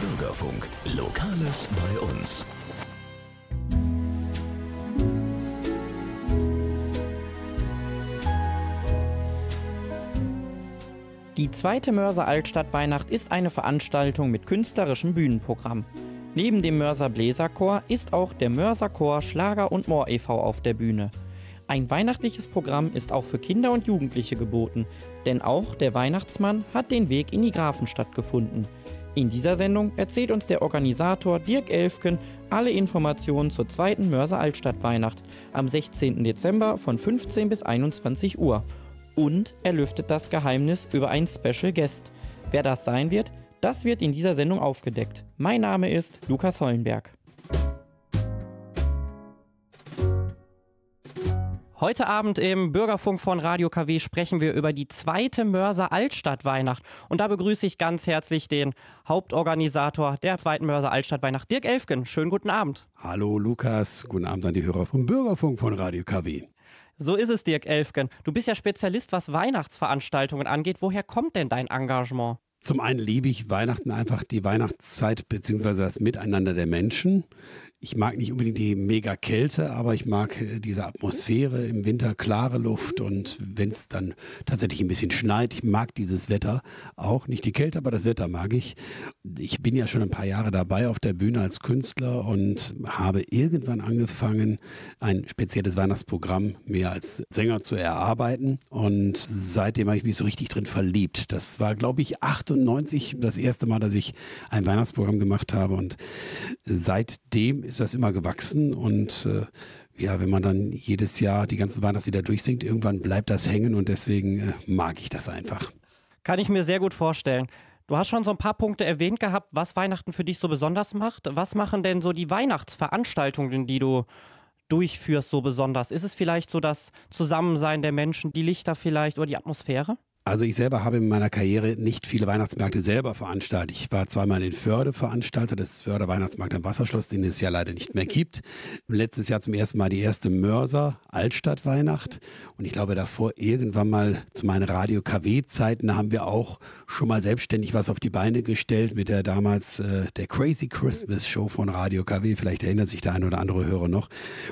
Bürgerfunk, Lokales bei uns. Die zweite Mörser Altstadt Weihnacht ist eine Veranstaltung mit künstlerischem Bühnenprogramm. Neben dem Mörser Bläserchor ist auch der Mörser Chor Schlager und Moor e.V. auf der Bühne. Ein weihnachtliches Programm ist auch für Kinder und Jugendliche geboten, denn auch der Weihnachtsmann hat den Weg in die Grafenstadt gefunden. In dieser Sendung erzählt uns der Organisator Dirk Elfken alle Informationen zur zweiten Mörser Altstadt Weihnacht am 16. Dezember von 15 bis 21 Uhr. Und er lüftet das Geheimnis über einen Special Guest. Wer das sein wird, das wird in dieser Sendung aufgedeckt. Mein Name ist Lukas Hollenberg. Heute Abend im Bürgerfunk von Radio KW sprechen wir über die zweite Mörser Altstadt Weihnacht. Und da begrüße ich ganz herzlich den Hauptorganisator der zweiten Mörser Altstadt Weihnacht, Dirk Elfgen. Schönen guten Abend. Hallo Lukas, guten Abend an die Hörer vom Bürgerfunk von Radio KW. So ist es, Dirk Elfgen. Du bist ja Spezialist, was Weihnachtsveranstaltungen angeht. Woher kommt denn dein Engagement? Zum einen liebe ich Weihnachten einfach die Weihnachtszeit bzw. das Miteinander der Menschen. Ich mag nicht unbedingt die mega Kälte, aber ich mag äh, diese Atmosphäre im Winter, klare Luft und wenn es dann tatsächlich ein bisschen schneit, ich mag dieses Wetter auch. Nicht die Kälte, aber das Wetter mag ich. Ich bin ja schon ein paar Jahre dabei auf der Bühne als Künstler und habe irgendwann angefangen, ein spezielles Weihnachtsprogramm mir als Sänger zu erarbeiten und seitdem habe ich mich so richtig drin verliebt. Das war, glaube ich, 98 das erste Mal, dass ich ein Weihnachtsprogramm gemacht habe und seitdem ist das immer gewachsen und äh, ja, wenn man dann jedes Jahr die ganzen Weihnachtslieder durchsingt, irgendwann bleibt das hängen und deswegen äh, mag ich das einfach. Kann ich mir sehr gut vorstellen. Du hast schon so ein paar Punkte erwähnt gehabt, was Weihnachten für dich so besonders macht. Was machen denn so die Weihnachtsveranstaltungen, die du durchführst, so besonders? Ist es vielleicht so das Zusammensein der Menschen, die Lichter vielleicht oder die Atmosphäre? Also ich selber habe in meiner Karriere nicht viele Weihnachtsmärkte selber veranstaltet. Ich war zweimal in Förde Veranstalter des Förder Weihnachtsmarkt am Wasserschloss, den es ja leider nicht mehr gibt. Letztes Jahr zum ersten Mal die erste Mörser Altstadt Weihnacht. Und ich glaube davor irgendwann mal zu meinen Radio KW Zeiten haben wir auch schon mal selbstständig was auf die Beine gestellt mit der damals äh, der Crazy Christmas Show von Radio KW. Vielleicht erinnert sich der ein oder andere Hörer noch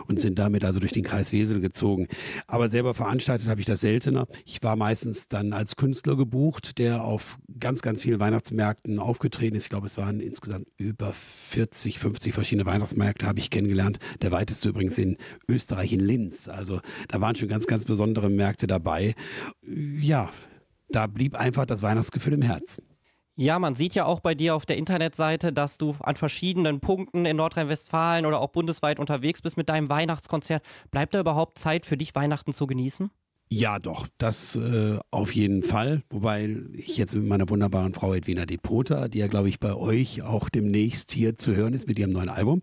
und sind damit also durch den Kreis Wesel gezogen. Aber selber veranstaltet habe ich das seltener. Ich war meistens dann als als Künstler gebucht, der auf ganz, ganz vielen Weihnachtsmärkten aufgetreten ist. Ich glaube, es waren insgesamt über 40, 50 verschiedene Weihnachtsmärkte, habe ich kennengelernt. Der weiteste übrigens in Österreich, in Linz. Also da waren schon ganz, ganz besondere Märkte dabei. Ja, da blieb einfach das Weihnachtsgefühl im Herzen. Ja, man sieht ja auch bei dir auf der Internetseite, dass du an verschiedenen Punkten in Nordrhein-Westfalen oder auch bundesweit unterwegs bist mit deinem Weihnachtskonzert. Bleibt da überhaupt Zeit für dich, Weihnachten zu genießen? Ja, doch, das äh, auf jeden Fall. Wobei ich jetzt mit meiner wunderbaren Frau Edwina Depota, die ja, glaube ich, bei euch auch demnächst hier zu hören ist mit ihrem neuen Album,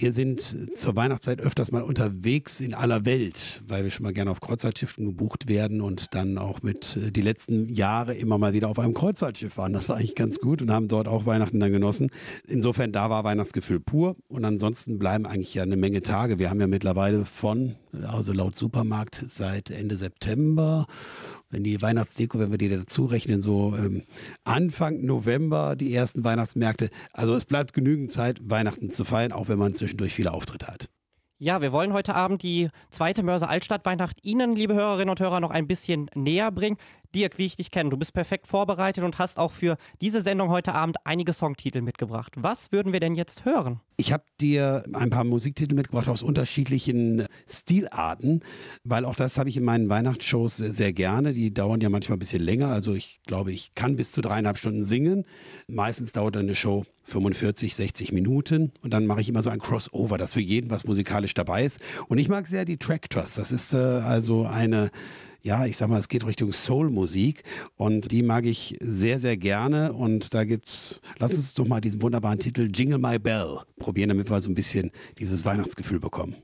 wir sind zur Weihnachtszeit öfters mal unterwegs in aller Welt, weil wir schon mal gerne auf Kreuzfahrtschiffen gebucht werden und dann auch mit äh, die letzten Jahre immer mal wieder auf einem Kreuzfahrtschiff waren. Das war eigentlich ganz gut und haben dort auch Weihnachten dann genossen. Insofern, da war Weihnachtsgefühl pur und ansonsten bleiben eigentlich ja eine Menge Tage. Wir haben ja mittlerweile von, also laut Supermarkt seit Ende September wenn die Weihnachtsdeko, wenn wir die dazu rechnen, so ähm, Anfang November die ersten Weihnachtsmärkte. Also es bleibt genügend Zeit, Weihnachten zu feiern, auch wenn man zwischendurch viele Auftritte hat. Ja, wir wollen heute Abend die zweite Mörser Altstadt Weihnacht Ihnen, liebe Hörerinnen und Hörer, noch ein bisschen näher bringen. Dirk, wie ich dich kenne, du bist perfekt vorbereitet und hast auch für diese Sendung heute Abend einige Songtitel mitgebracht. Was würden wir denn jetzt hören? Ich habe dir ein paar Musiktitel mitgebracht aus unterschiedlichen Stilarten, weil auch das habe ich in meinen Weihnachtsshows sehr gerne. Die dauern ja manchmal ein bisschen länger. Also ich glaube, ich kann bis zu dreieinhalb Stunden singen. Meistens dauert eine Show 45, 60 Minuten und dann mache ich immer so ein Crossover, das für jeden was musikalisch dabei ist. Und ich mag sehr die Tractors. Das ist äh, also eine ja, ich sag mal, es geht Richtung Soul-Musik und die mag ich sehr, sehr gerne. Und da gibt's, lass uns doch mal diesen wunderbaren Titel Jingle My Bell probieren, damit wir so ein bisschen dieses Weihnachtsgefühl bekommen.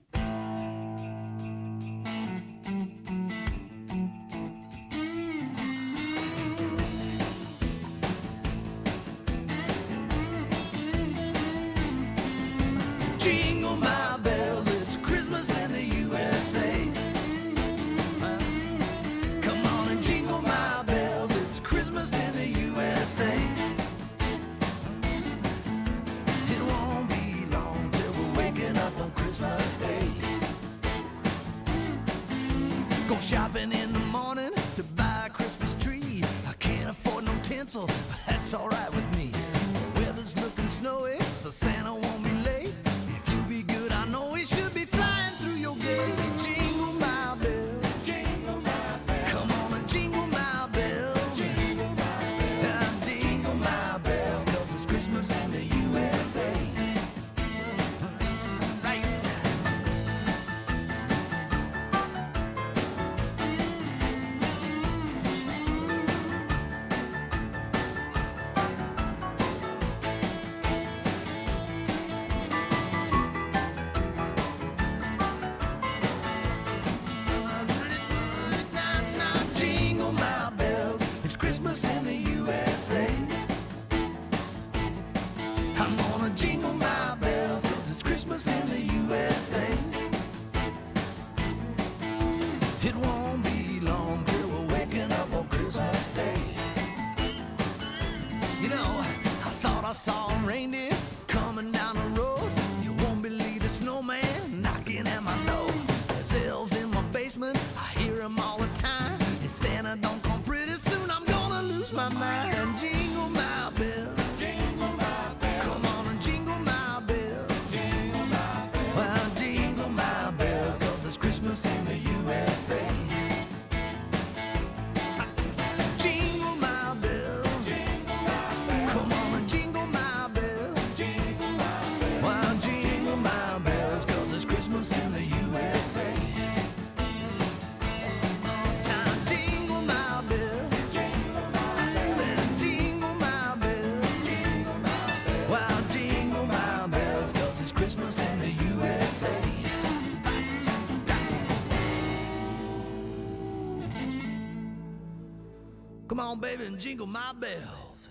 On, baby, and jingle my bells.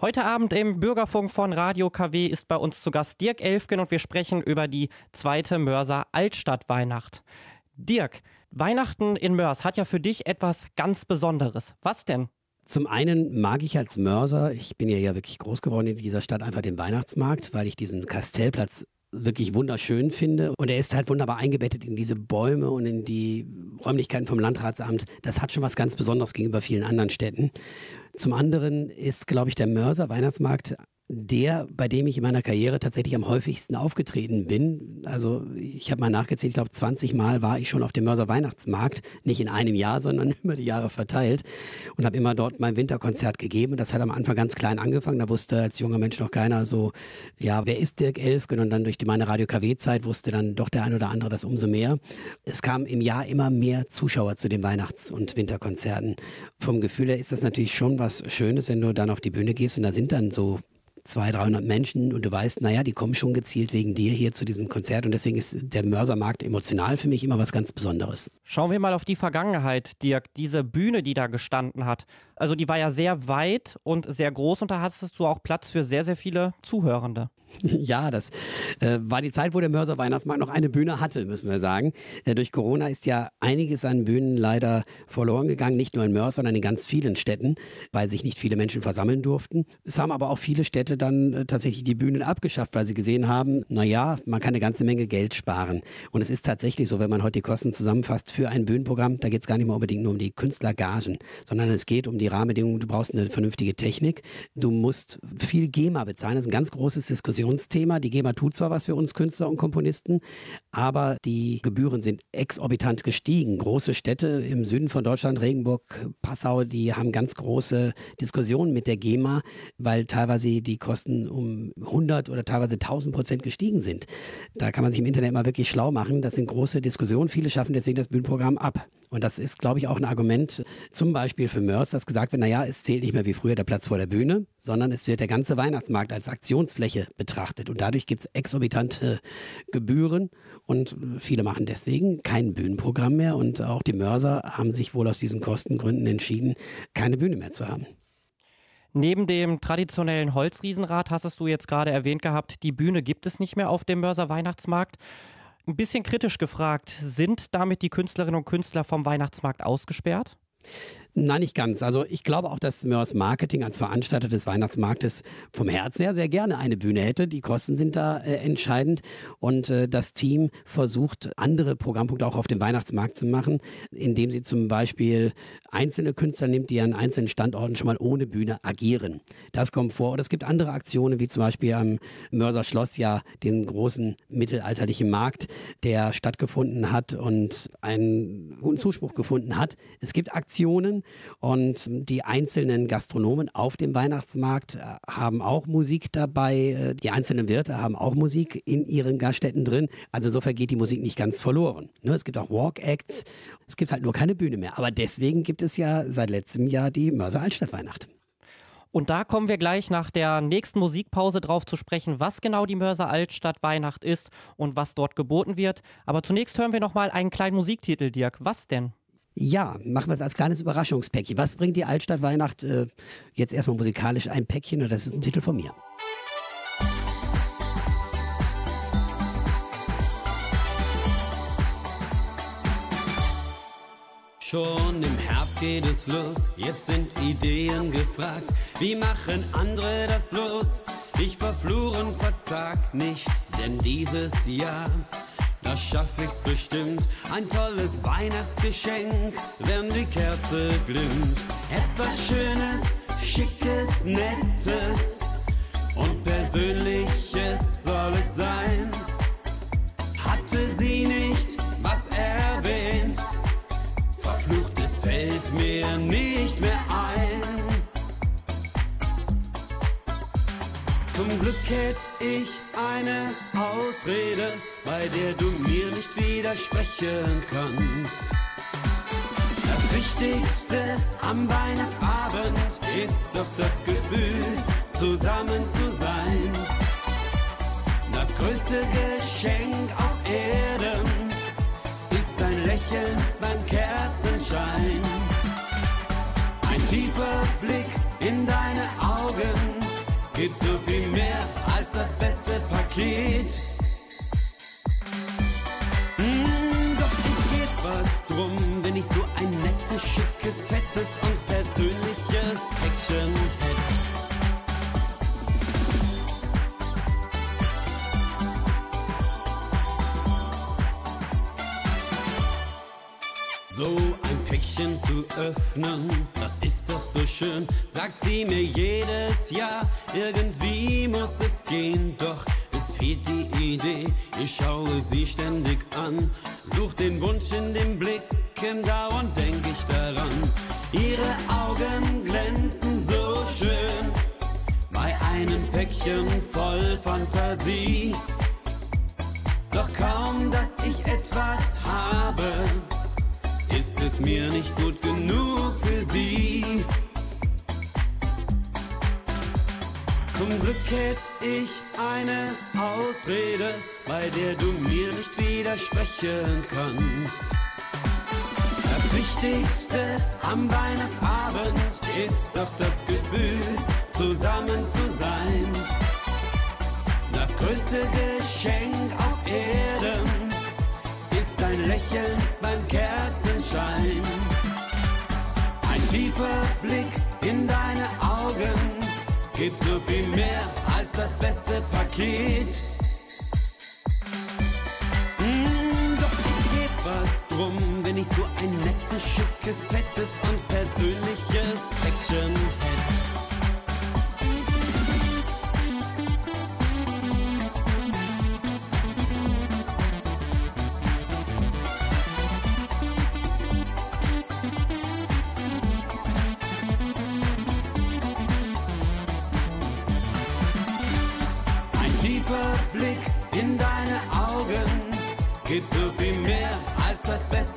Heute Abend im Bürgerfunk von Radio KW ist bei uns zu Gast Dirk Elfgen und wir sprechen über die zweite Mörser Altstadtweihnacht. Dirk, Weihnachten in Mörs hat ja für dich etwas ganz Besonderes. Was denn? Zum einen mag ich als Mörser, ich bin ja ja wirklich groß geworden in dieser Stadt, einfach den Weihnachtsmarkt, weil ich diesen Kastellplatz wirklich wunderschön finde. Und er ist halt wunderbar eingebettet in diese Bäume und in die Räumlichkeiten vom Landratsamt. Das hat schon was ganz Besonderes gegenüber vielen anderen Städten. Zum anderen ist, glaube ich, der Mörser Weihnachtsmarkt der, bei dem ich in meiner Karriere tatsächlich am häufigsten aufgetreten bin. Also ich habe mal nachgezählt, ich glaube 20 Mal war ich schon auf dem Mörser Weihnachtsmarkt, nicht in einem Jahr, sondern über die Jahre verteilt und habe immer dort mein Winterkonzert gegeben. Das hat am Anfang ganz klein angefangen, da wusste als junger Mensch noch keiner so, ja, wer ist Dirk Elfgen? Und dann durch meine Radio-KW-Zeit wusste dann doch der ein oder andere das umso mehr. Es kamen im Jahr immer mehr Zuschauer zu den Weihnachts- und Winterkonzerten. Vom Gefühl her ist das natürlich schon was Schönes, wenn du dann auf die Bühne gehst und da sind dann so 200, 300 Menschen und du weißt, naja, die kommen schon gezielt wegen dir hier zu diesem Konzert und deswegen ist der Mörsermarkt emotional für mich immer was ganz Besonderes. Schauen wir mal auf die Vergangenheit, Dirk. Diese Bühne, die da gestanden hat. Also die war ja sehr weit und sehr groß und da hattest du auch Platz für sehr, sehr viele Zuhörende. Ja, das äh, war die Zeit, wo der Mörser Weihnachtsmarkt noch eine Bühne hatte, müssen wir sagen. Äh, durch Corona ist ja einiges an Bühnen leider verloren gegangen, nicht nur in Mörs, sondern in ganz vielen Städten, weil sich nicht viele Menschen versammeln durften. Es haben aber auch viele Städte dann äh, tatsächlich die Bühnen abgeschafft, weil sie gesehen haben, naja, man kann eine ganze Menge Geld sparen. Und es ist tatsächlich so, wenn man heute die Kosten zusammenfasst für ein Bühnenprogramm, da geht es gar nicht mehr unbedingt nur um die Künstlergagen, sondern es geht um die Rahmenbedingungen. Du brauchst eine vernünftige Technik. Du musst viel GEMA bezahlen. Das ist ein ganz großes Diskussionsthema. Die GEMA tut zwar was für uns Künstler und Komponisten, aber die Gebühren sind exorbitant gestiegen. Große Städte im Süden von Deutschland, Regenburg, Passau, die haben ganz große Diskussionen mit der GEMA, weil teilweise die Kosten um 100 oder teilweise 1000 Prozent gestiegen sind. Da kann man sich im Internet mal wirklich schlau machen. Das sind große Diskussionen. Viele schaffen deswegen das Bühnenprogramm ab. Und das ist, glaube ich, auch ein Argument zum Beispiel für Mörs, dass gesagt wird, naja, es zählt nicht mehr wie früher der Platz vor der Bühne, sondern es wird der ganze Weihnachtsmarkt als Aktionsfläche betrachtet. Und dadurch gibt es exorbitante Gebühren und viele machen deswegen kein Bühnenprogramm mehr. Und auch die Mörser haben sich wohl aus diesen Kostengründen entschieden, keine Bühne mehr zu haben. Neben dem traditionellen Holzriesenrad hast du jetzt gerade erwähnt gehabt, die Bühne gibt es nicht mehr auf dem Mörser Weihnachtsmarkt. Ein bisschen kritisch gefragt, sind damit die Künstlerinnen und Künstler vom Weihnachtsmarkt ausgesperrt? Nein, nicht ganz. Also ich glaube auch, dass Mörs Marketing als Veranstalter des Weihnachtsmarktes vom Herz her sehr gerne eine Bühne hätte. Die Kosten sind da äh, entscheidend und äh, das Team versucht, andere Programmpunkte auch auf dem Weihnachtsmarkt zu machen, indem sie zum Beispiel einzelne Künstler nimmt, die an einzelnen Standorten schon mal ohne Bühne agieren. Das kommt vor. Und es gibt andere Aktionen, wie zum Beispiel am Mörser Schloss ja den großen mittelalterlichen Markt, der stattgefunden hat und einen guten Zuspruch gefunden hat. Es gibt Aktionen, und die einzelnen Gastronomen auf dem Weihnachtsmarkt äh, haben auch Musik dabei. Äh, die einzelnen Wirte haben auch Musik in ihren Gaststätten drin. Also insofern geht die Musik nicht ganz verloren. Ne, es gibt auch Walk-Acts. Es gibt halt nur keine Bühne mehr. Aber deswegen gibt es ja seit letztem Jahr die Mörser Altstadt Weihnacht. Und da kommen wir gleich nach der nächsten Musikpause drauf zu sprechen, was genau die Mörser Altstadt Weihnacht ist und was dort geboten wird. Aber zunächst hören wir noch mal einen kleinen Musiktitel, Dirk. Was denn? Ja, machen wir es als kleines Überraschungspäckchen. Was bringt die Altstadt Weihnacht äh, jetzt erstmal musikalisch ein Päckchen? Und das ist ein Titel von mir. Schon im Herbst geht es los, jetzt sind Ideen gefragt. Wie machen andere das bloß? Ich verfluch und verzag nicht, denn dieses Jahr da schaff ich's bestimmt. Ein tolles Weihnachtsgeschenk, wenn die Kerze glimmt. Etwas Schönes, Schickes, Nettes und Persönliches soll es sein. Hatte sie nicht Glück hätte ich eine Ausrede, bei der du mir nicht widersprechen kannst. Das Wichtigste am Weihnachtsabend ist doch das Gefühl, zusammen zu sein. Das größte Geschenk auf Erden ist ein Lächeln beim Kerzenschein. Ein tiefer Blick in deine Augen gibt so viel mehr als das beste Paket. Mm, doch ich geb was drum, wenn ich so ein nettes, schickes, fettes und persönliches Päckchen hätte. So ein Päckchen zu öffnen, so schön, sagt sie mir jedes Jahr. Irgendwie muss es gehen, doch es fehlt die Idee. Ich schaue sie ständig an, such den Wunsch in den Blicken, dauernd denk ich daran. Ihre Augen glänzen so schön, bei einem Päckchen voll Fantasie. Doch kaum, dass ich etwas habe, ist es mir nicht gut genug für sie. Zum Glück hätte ich eine Ausrede, bei der du mir nicht widersprechen kannst. Das Wichtigste am Weihnachtsabend ist doch das Gefühl, zusammen zu sein. Das größte Geschenk auf Erden ist ein Lächeln beim Kerzenschein. Gibt so viel mehr als das beste Paket. Mm, doch ich geb was drum, wenn ich so ein nettes, schickes, fettes und persönliches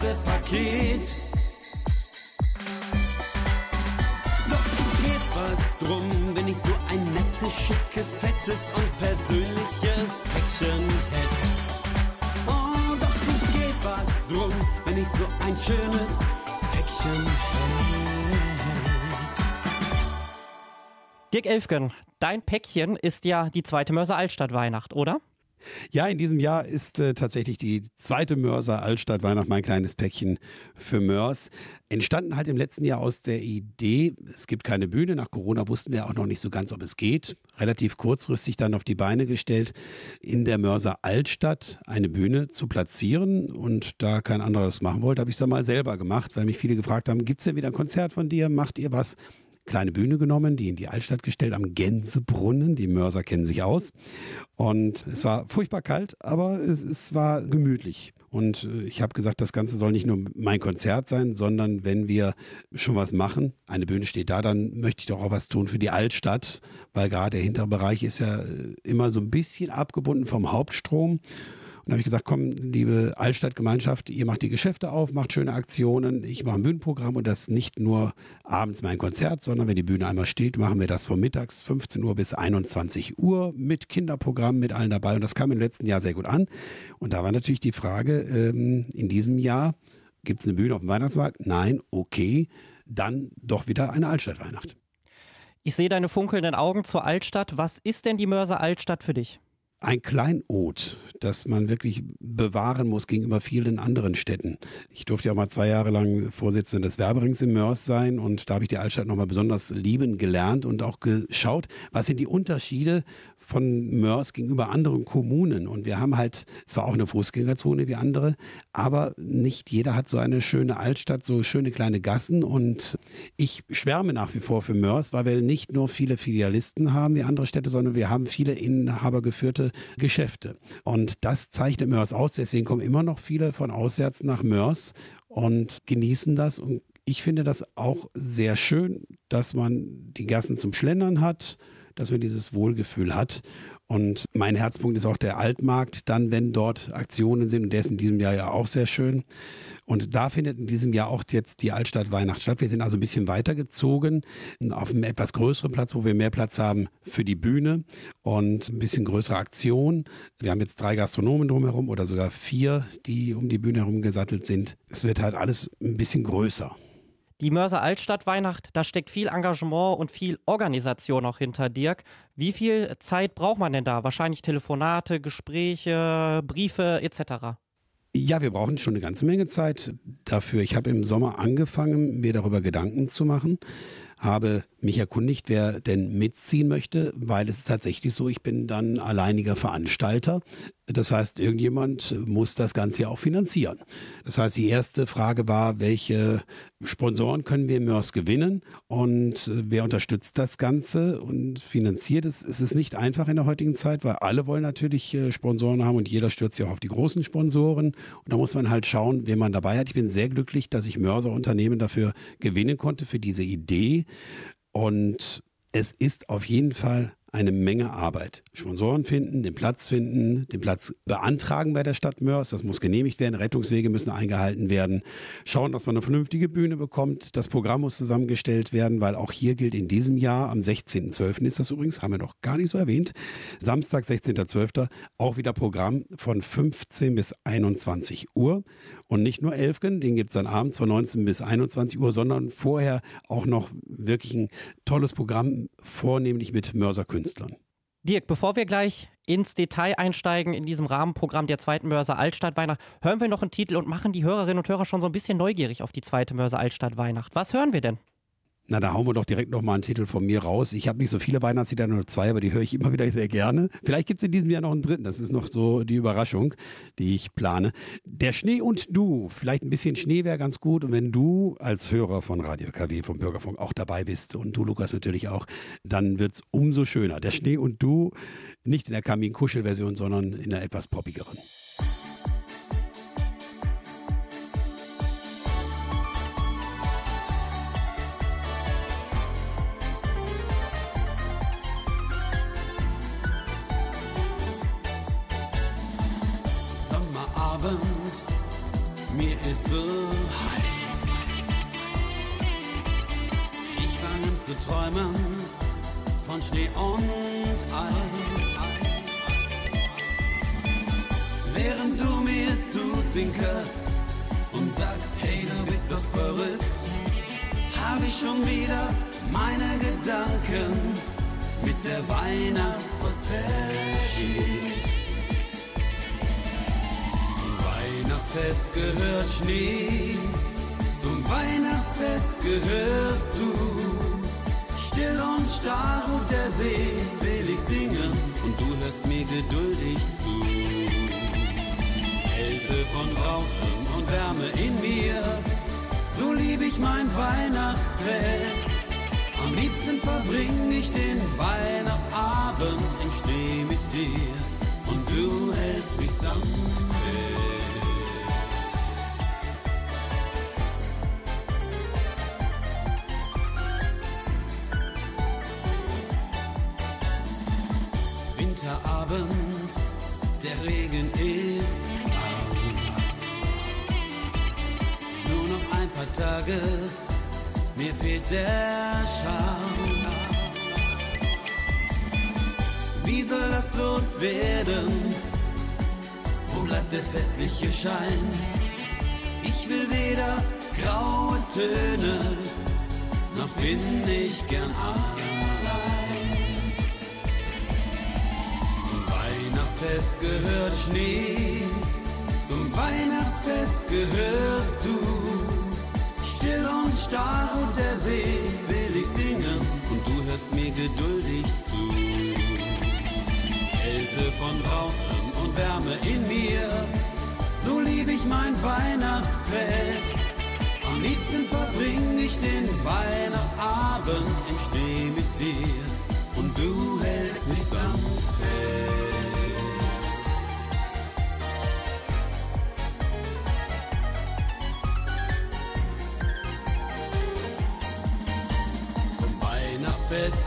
Paket. Doch ich geb was drum, wenn ich so ein nettes, schickes, fettes und persönliches Päckchen hätte. Oh, doch ich geb was drum, wenn ich so ein schönes Päckchen hätte. Dirk Elfgen, dein Päckchen ist ja die zweite Mörser Altstadt Weihnacht, oder? Ja, in diesem Jahr ist äh, tatsächlich die zweite Mörser Altstadt Weihnacht mein kleines Päckchen für Mörs. Entstanden halt im letzten Jahr aus der Idee, es gibt keine Bühne. Nach Corona wussten wir auch noch nicht so ganz, ob es geht. Relativ kurzfristig dann auf die Beine gestellt, in der Mörser Altstadt eine Bühne zu platzieren. Und da kein anderer das machen wollte, habe ich es dann mal selber gemacht, weil mich viele gefragt haben, gibt es denn wieder ein Konzert von dir? Macht ihr was? Kleine Bühne genommen, die in die Altstadt gestellt am Gänsebrunnen. Die Mörser kennen sich aus. Und es war furchtbar kalt, aber es, es war gemütlich. Und äh, ich habe gesagt, das Ganze soll nicht nur mein Konzert sein, sondern wenn wir schon was machen, eine Bühne steht da, dann möchte ich doch auch was tun für die Altstadt, weil gerade der hintere Bereich ist ja äh, immer so ein bisschen abgebunden vom Hauptstrom. Und habe ich gesagt, komm, liebe Altstadtgemeinschaft, ihr macht die Geschäfte auf, macht schöne Aktionen. Ich mache ein Bühnenprogramm und das nicht nur abends mein Konzert, sondern wenn die Bühne einmal steht, machen wir das von mittags 15 Uhr bis 21 Uhr mit Kinderprogramm, mit allen dabei. Und das kam im letzten Jahr sehr gut an. Und da war natürlich die Frage, ähm, in diesem Jahr gibt es eine Bühne auf dem Weihnachtsmarkt? Nein, okay. Dann doch wieder eine Altstadtweihnacht. Ich sehe deine funkelnden Augen zur Altstadt. Was ist denn die Mörser Altstadt für dich? Ein Kleinod, das man wirklich bewahren muss gegenüber vielen anderen Städten. Ich durfte ja auch mal zwei Jahre lang Vorsitzender des Werberings im Mörs sein und da habe ich die Altstadt nochmal besonders lieben gelernt und auch geschaut, was sind die Unterschiede von Mörs gegenüber anderen Kommunen. Und wir haben halt zwar auch eine Fußgängerzone wie andere, aber nicht jeder hat so eine schöne Altstadt, so schöne kleine Gassen. Und ich schwärme nach wie vor für Mörs, weil wir nicht nur viele Filialisten haben wie andere Städte, sondern wir haben viele inhabergeführte Geschäfte. Und das zeichnet Mörs aus. Deswegen kommen immer noch viele von auswärts nach Mörs und genießen das und ich finde das auch sehr schön, dass man die Gassen zum Schlendern hat, dass man dieses Wohlgefühl hat. Und mein Herzpunkt ist auch der Altmarkt, dann, wenn dort Aktionen sind, und der ist in diesem Jahr ja auch sehr schön. Und da findet in diesem Jahr auch jetzt die Altstadt Weihnacht statt. Wir sind also ein bisschen weitergezogen auf einem etwas größeren Platz, wo wir mehr Platz haben für die Bühne und ein bisschen größere Aktion. Wir haben jetzt drei Gastronomen drumherum oder sogar vier, die um die Bühne herum gesattelt sind. Es wird halt alles ein bisschen größer. Die Mörser Altstadt Weihnacht, da steckt viel Engagement und viel Organisation auch hinter Dirk. Wie viel Zeit braucht man denn da? Wahrscheinlich Telefonate, Gespräche, Briefe etc. Ja, wir brauchen schon eine ganze Menge Zeit dafür. Ich habe im Sommer angefangen, mir darüber Gedanken zu machen, habe mich erkundigt, wer denn mitziehen möchte, weil es ist tatsächlich so, ich bin dann alleiniger Veranstalter. Das heißt, irgendjemand muss das Ganze ja auch finanzieren. Das heißt, die erste Frage war, welche Sponsoren können wir im Mörs gewinnen und äh, wer unterstützt das Ganze und finanziert es? Es ist nicht einfach in der heutigen Zeit, weil alle wollen natürlich äh, Sponsoren haben und jeder stürzt sich auch auf die großen Sponsoren. Und da muss man halt schauen, wen man dabei hat. Ich bin sehr glücklich, dass ich Mörser Unternehmen dafür gewinnen konnte, für diese Idee. Und es ist auf jeden Fall eine Menge Arbeit. Sponsoren finden, den Platz finden, den Platz beantragen bei der Stadt Mörs. Das muss genehmigt werden. Rettungswege müssen eingehalten werden. Schauen, dass man eine vernünftige Bühne bekommt. Das Programm muss zusammengestellt werden, weil auch hier gilt in diesem Jahr, am 16.12. ist das übrigens, haben wir noch gar nicht so erwähnt, Samstag, 16.12. auch wieder Programm von 15 bis 21 Uhr. Und nicht nur Elfgen, den gibt es dann abends von 19 bis 21 Uhr, sondern vorher auch noch wirklich ein tolles Programm, vornehmlich mit Mörserkünstlern. Dirk, bevor wir gleich ins Detail einsteigen in diesem Rahmenprogramm der zweiten Mörser Altstadt Weihnacht, hören wir noch einen Titel und machen die Hörerinnen und Hörer schon so ein bisschen neugierig auf die zweite Mörser Altstadt Weihnacht. Was hören wir denn? Na, da hauen wir doch direkt nochmal einen Titel von mir raus. Ich habe nicht so viele Weihnachtslieder, nur zwei, aber die höre ich immer wieder sehr gerne. Vielleicht gibt es in diesem Jahr noch einen dritten. Das ist noch so die Überraschung, die ich plane. Der Schnee und du. Vielleicht ein bisschen Schnee wäre ganz gut. Und wenn du als Hörer von Radio KW, vom Bürgerfunk auch dabei bist und du, Lukas, natürlich auch, dann wird es umso schöner. Der Schnee und du, nicht in der Kamin-Kuschel-Version, sondern in der etwas poppigeren. Mir ist so heiß. Ich fange an zu träumen von Schnee und Eis. Während du mir zuzwinkerst und sagst, hey, du bist doch verrückt, habe ich schon wieder meine Gedanken mit der Weihnachtspost verschickt. Weihnachtsfest gehört Schnee, zum Weihnachtsfest gehörst du. Still und starr ruht der See, will ich singen und du hörst mir geduldig zu. Kälte von draußen und Wärme in mir, so lieb ich mein Weihnachtsfest. Am liebsten verbring ich den Weihnachtsabend im Schnee mit dir und du hältst mich sanft fest. Tage, mir fehlt der Charme. Wie soll das bloß werden? Wo bleibt der festliche Schein? Ich will weder graue Töne, noch bin ich gern allein. Zum Weihnachtsfest gehört Schnee, zum Weihnachtsfest gehörst du. Still und starr und der See will ich singen und du hörst mir geduldig zu. Kälte von draußen und Wärme in mir, so lieb ich mein Weihnachtsfest. Am liebsten verbring ich den Weihnachtsabend im Schnee mit dir und du hältst mich sanft fest.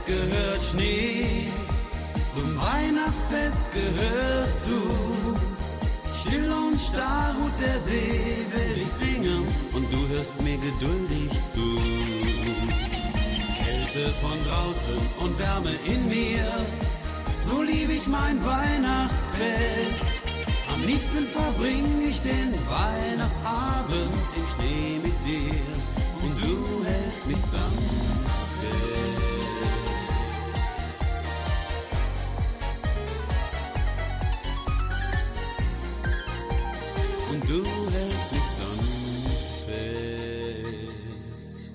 Gehört Schnee, zum Weihnachtsfest gehörst du. Still und starr ruht der See, will ich singen und du hörst mir geduldig zu. Kälte von draußen und Wärme in mir, so lieb ich mein Weihnachtsfest. Am liebsten verbring ich den Weihnachtsabend im Schnee mit dir und du hältst mich sanft fest. Du hältst mich sanft fest.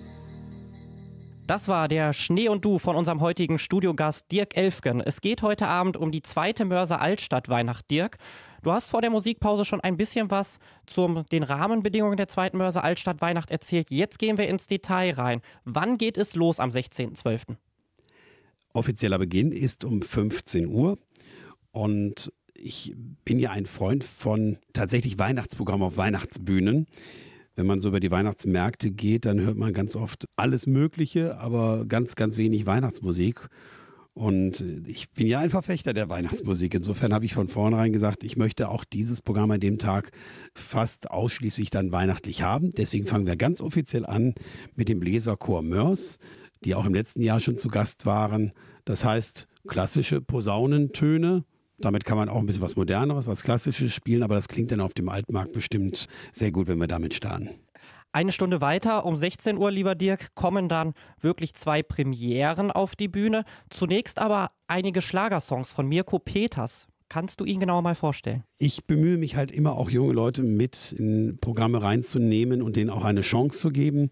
Das war der Schnee und Du von unserem heutigen Studiogast Dirk Elfgen. Es geht heute Abend um die zweite Mörser Altstadt Weihnacht. Dirk, du hast vor der Musikpause schon ein bisschen was zu den Rahmenbedingungen der zweiten Mörser Altstadt Weihnacht erzählt. Jetzt gehen wir ins Detail rein. Wann geht es los am 16.12.? Offizieller Beginn ist um 15 Uhr und ich bin ja ein Freund von tatsächlich Weihnachtsprogrammen auf Weihnachtsbühnen. Wenn man so über die Weihnachtsmärkte geht, dann hört man ganz oft alles Mögliche, aber ganz, ganz wenig Weihnachtsmusik. Und ich bin ja ein Verfechter der Weihnachtsmusik. Insofern habe ich von vornherein gesagt, ich möchte auch dieses Programm an dem Tag fast ausschließlich dann weihnachtlich haben. Deswegen fangen wir ganz offiziell an mit dem Bläserchor Mörs, die auch im letzten Jahr schon zu Gast waren. Das heißt, klassische Posaunentöne. Damit kann man auch ein bisschen was Moderneres, was Klassisches spielen, aber das klingt dann auf dem Altmarkt bestimmt sehr gut, wenn wir damit starten. Eine Stunde weiter, um 16 Uhr, lieber Dirk, kommen dann wirklich zwei Premieren auf die Bühne. Zunächst aber einige Schlagersongs von Mirko Peters. Kannst du ihn genauer mal vorstellen? Ich bemühe mich halt immer auch junge Leute mit in Programme reinzunehmen und denen auch eine Chance zu geben.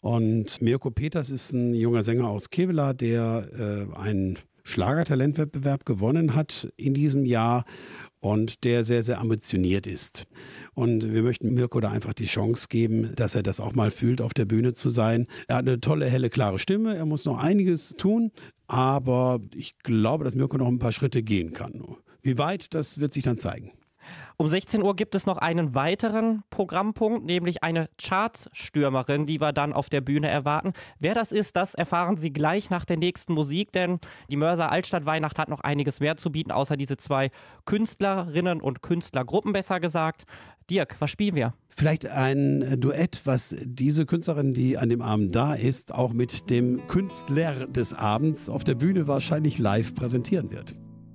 Und Mirko Peters ist ein junger Sänger aus Kevela, der äh, einen Schlagertalentwettbewerb gewonnen hat in diesem Jahr und der sehr, sehr ambitioniert ist. Und wir möchten Mirko da einfach die Chance geben, dass er das auch mal fühlt, auf der Bühne zu sein. Er hat eine tolle, helle, klare Stimme. Er muss noch einiges tun, aber ich glaube, dass Mirko noch ein paar Schritte gehen kann. Wie weit, das wird sich dann zeigen. Um 16 Uhr gibt es noch einen weiteren Programmpunkt, nämlich eine Chartstürmerin, die wir dann auf der Bühne erwarten. Wer das ist, das erfahren Sie gleich nach der nächsten Musik, denn die Mörser Altstadt Weihnacht hat noch einiges mehr zu bieten, außer diese zwei Künstlerinnen und Künstlergruppen, besser gesagt. Dirk, was spielen wir? Vielleicht ein Duett, was diese Künstlerin, die an dem Abend da ist, auch mit dem Künstler des Abends auf der Bühne wahrscheinlich live präsentieren wird.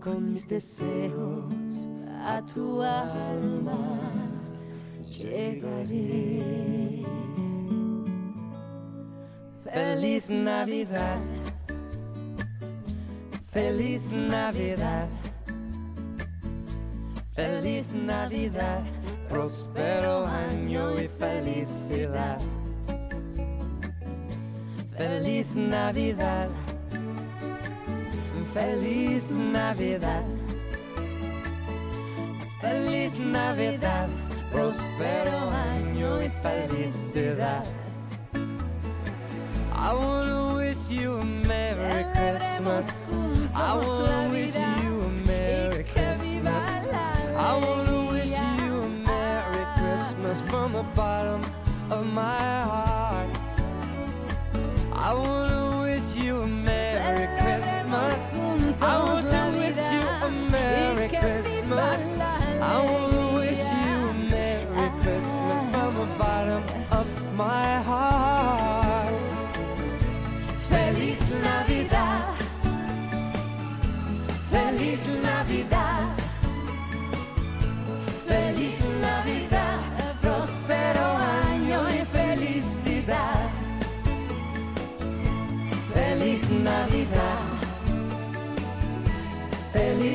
con mis deseos a tu alma llegaré. Feliz Navidad, feliz Navidad, feliz Navidad, próspero año y felicidad. Feliz Navidad, feliz Navidad, feliz Navidad, próspero año y felicidad. I wanna wish you a Merry Christmas. I wanna wish you a Merry Christmas. I wanna wish you a Merry Christmas from the bottom of my heart. I I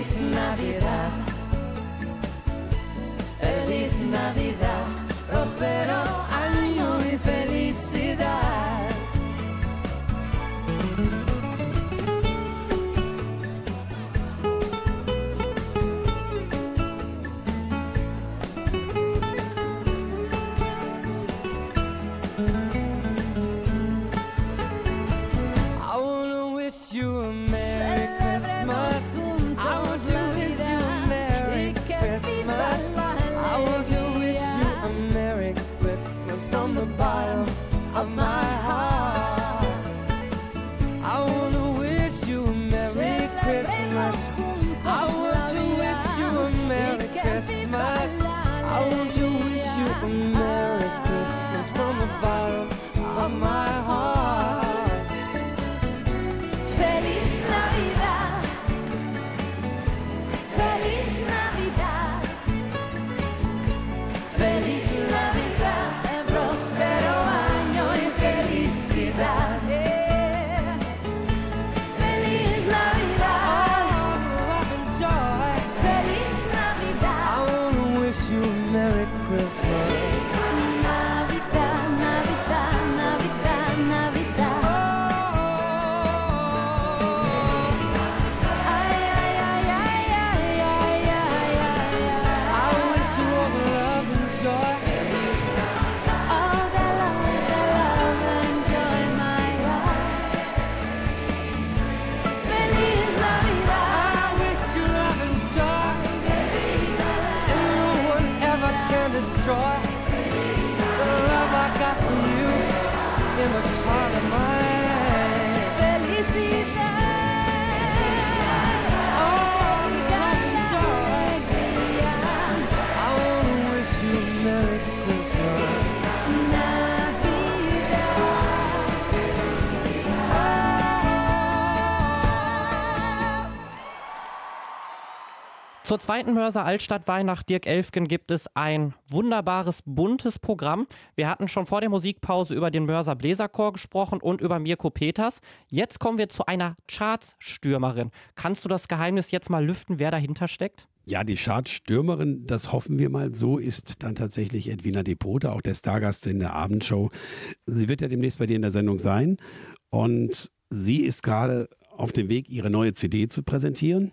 Надейтесь на беда. Zur zweiten Mörser Altstadtweih nach Dirk Elfgen gibt es ein wunderbares, buntes Programm. Wir hatten schon vor der Musikpause über den Mörser Bläserchor gesprochen und über Mirko Peters. Jetzt kommen wir zu einer Chartsstürmerin. Kannst du das Geheimnis jetzt mal lüften, wer dahinter steckt? Ja, die Chartstürmerin, das hoffen wir mal so, ist dann tatsächlich Edwina Depote, auch der Stargast in der Abendshow. Sie wird ja demnächst bei dir in der Sendung sein und sie ist gerade auf dem Weg, ihre neue CD zu präsentieren,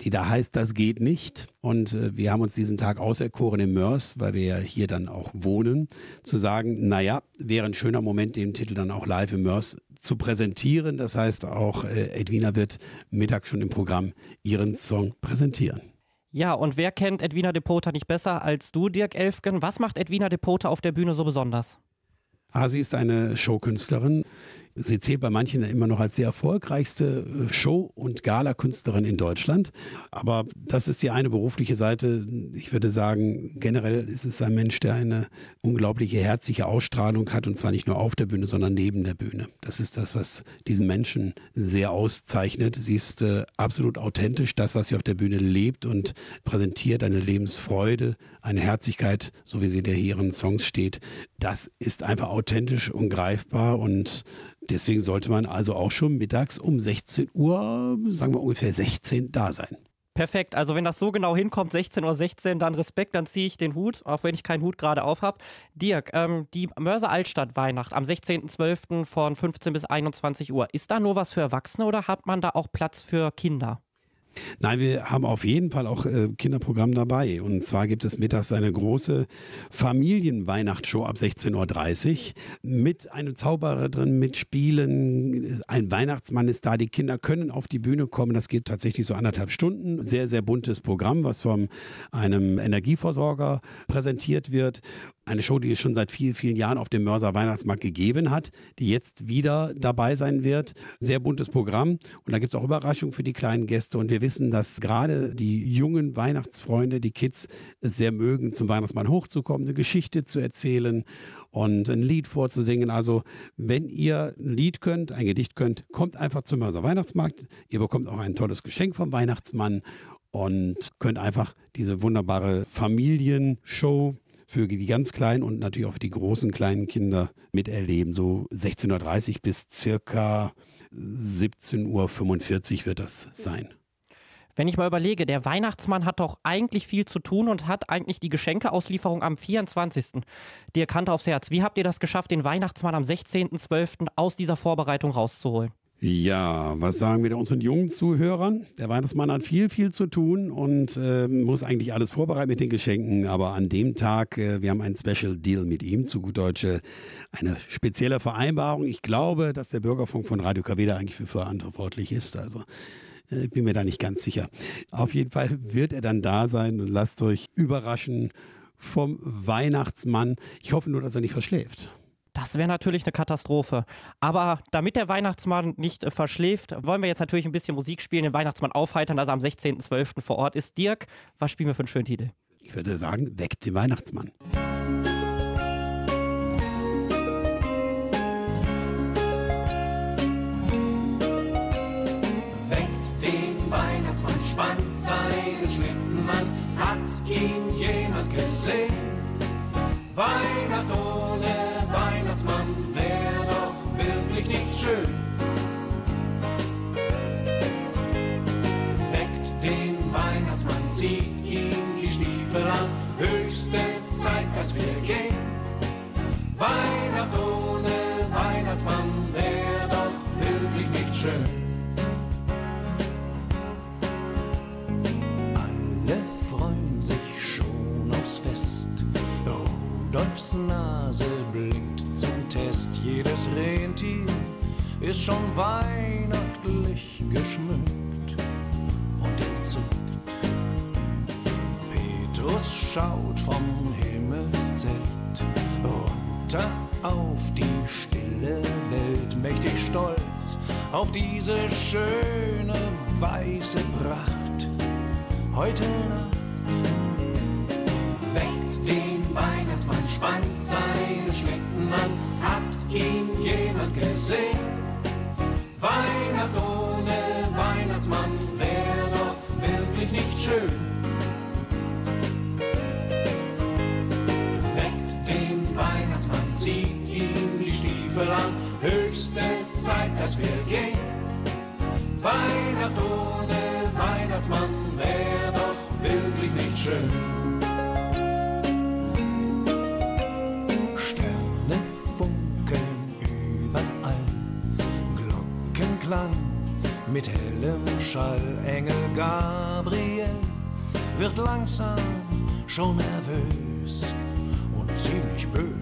die da heißt Das geht nicht. Und äh, wir haben uns diesen Tag auserkoren im Mörs, weil wir ja hier dann auch wohnen, zu sagen, naja, wäre ein schöner Moment, den Titel dann auch live im Mörs zu präsentieren. Das heißt, auch äh, Edwina wird Mittag schon im Programm ihren Song präsentieren. Ja, und wer kennt Edwina Depota nicht besser als du, Dirk Elfgen? Was macht Edwina Depota auf der Bühne so besonders? Ah, sie ist eine Showkünstlerin. Sie zählt bei manchen immer noch als die erfolgreichste äh, Show- und Gala-Künstlerin in Deutschland. Aber das ist die eine berufliche Seite. Ich würde sagen, generell ist es ein Mensch, der eine unglaubliche herzliche Ausstrahlung hat und zwar nicht nur auf der Bühne, sondern neben der Bühne. Das ist das, was diesen Menschen sehr auszeichnet. Sie ist äh, absolut authentisch, das, was sie auf der Bühne lebt und präsentiert, eine Lebensfreude, eine Herzlichkeit, so wie sie der hier in Songs steht. Das ist einfach authentisch und greifbar und deswegen sollte man also auch schon mittags um 16 Uhr, sagen wir ungefähr 16, da sein. Perfekt, also wenn das so genau hinkommt, 16.16 Uhr, 16, dann Respekt, dann ziehe ich den Hut, auch wenn ich keinen Hut gerade auf habe. Dirk, ähm, die Mörser Altstadt Weihnacht am 16.12. von 15 bis 21 Uhr, ist da nur was für Erwachsene oder hat man da auch Platz für Kinder? Nein, wir haben auf jeden Fall auch äh, Kinderprogramm dabei. Und zwar gibt es mittags eine große Familienweihnachtsshow ab 16.30 Uhr mit einem Zauberer drin, mit Spielen. Ein Weihnachtsmann ist da. Die Kinder können auf die Bühne kommen. Das geht tatsächlich so anderthalb Stunden. Sehr, sehr buntes Programm, was von einem Energieversorger präsentiert wird. Eine Show, die es schon seit vielen, vielen Jahren auf dem Mörser Weihnachtsmarkt gegeben hat, die jetzt wieder dabei sein wird. Sehr buntes Programm. Und da gibt es auch Überraschungen für die kleinen Gäste. Und wir wissen, dass gerade die jungen Weihnachtsfreunde, die Kids, es sehr mögen, zum Weihnachtsmann hochzukommen, eine Geschichte zu erzählen und ein Lied vorzusingen. Also, wenn ihr ein Lied könnt, ein Gedicht könnt, kommt einfach zum Mörser Weihnachtsmarkt. Ihr bekommt auch ein tolles Geschenk vom Weihnachtsmann und könnt einfach diese wunderbare Familienshow für die ganz kleinen und natürlich auch für die großen kleinen Kinder miterleben. So 16.30 Uhr bis circa 17.45 Uhr wird das sein. Wenn ich mal überlege, der Weihnachtsmann hat doch eigentlich viel zu tun und hat eigentlich die Geschenkeauslieferung am 24. Dir Kante aufs Herz. Wie habt ihr das geschafft, den Weihnachtsmann am 16.12. aus dieser Vorbereitung rauszuholen? Ja, was sagen wir da unseren jungen Zuhörern? Der Weihnachtsmann hat viel, viel zu tun und äh, muss eigentlich alles vorbereiten mit den Geschenken. Aber an dem Tag, äh, wir haben einen Special Deal mit ihm, zu gut Deutsche, eine spezielle Vereinbarung. Ich glaube, dass der Bürgerfunk von Radio KW da eigentlich für verantwortlich ist. Also äh, ich bin mir da nicht ganz sicher. Auf jeden Fall wird er dann da sein und lasst euch überraschen vom Weihnachtsmann. Ich hoffe nur, dass er nicht verschläft. Das wäre natürlich eine Katastrophe. Aber damit der Weihnachtsmann nicht äh, verschläft, wollen wir jetzt natürlich ein bisschen Musik spielen, den Weihnachtsmann aufheitern, dass er am 16.12. vor Ort ist. Dirk, was spielen wir für einen schönen Titel? Ich würde sagen, weckt den Weihnachtsmann. Weckt den Weihnachtsmann, spannt seine Schlitten an, hat ihn jemand gesehen? Weihnacht dass wir gehen. Weihnacht ohne Weihnachtsmann wär doch wirklich nicht schön. Alle freuen sich schon aufs Fest. Rudolfs Nase blinkt zum Test. Jedes Rentier ist schon weihnachtlich geschmückt schaut vom Himmelszelt runter auf die stille Welt, mächtig stolz auf diese schöne weiße Pracht. Heute Nacht weckt den Weihnachtsmann, spannt seine Schlitten an, hat ihn jemand gesehen? Wird langsam schon nervös und ziemlich bös.